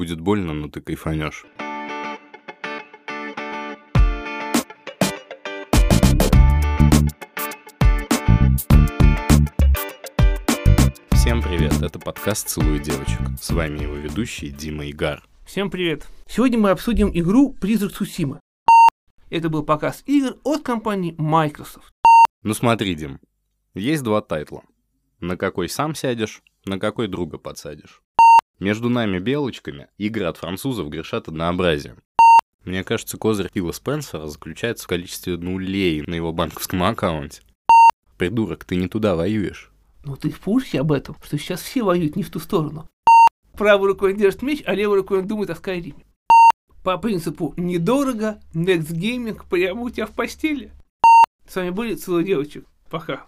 будет больно, но ты кайфанешь. Всем привет, это подкаст «Целую девочек». С вами его ведущий Дима Игар. Всем привет. Сегодня мы обсудим игру «Призрак Сусима». Это был показ игр от компании Microsoft. Ну смотри, Дим, есть два тайтла. На какой сам сядешь, на какой друга подсадишь. Между нами, белочками, игры от французов грешат однообразием. Мне кажется, козырь Фила Спенсера заключается в количестве нулей на его банковском аккаунте. Придурок, ты не туда воюешь. Ну ты в курсе об этом, что сейчас все воюют не в ту сторону. Правой рукой он держит меч, а левой рукой он думает о Скайриме. По принципу недорого, Next Gaming прямо у тебя в постели. С вами были целые девочек. Пока.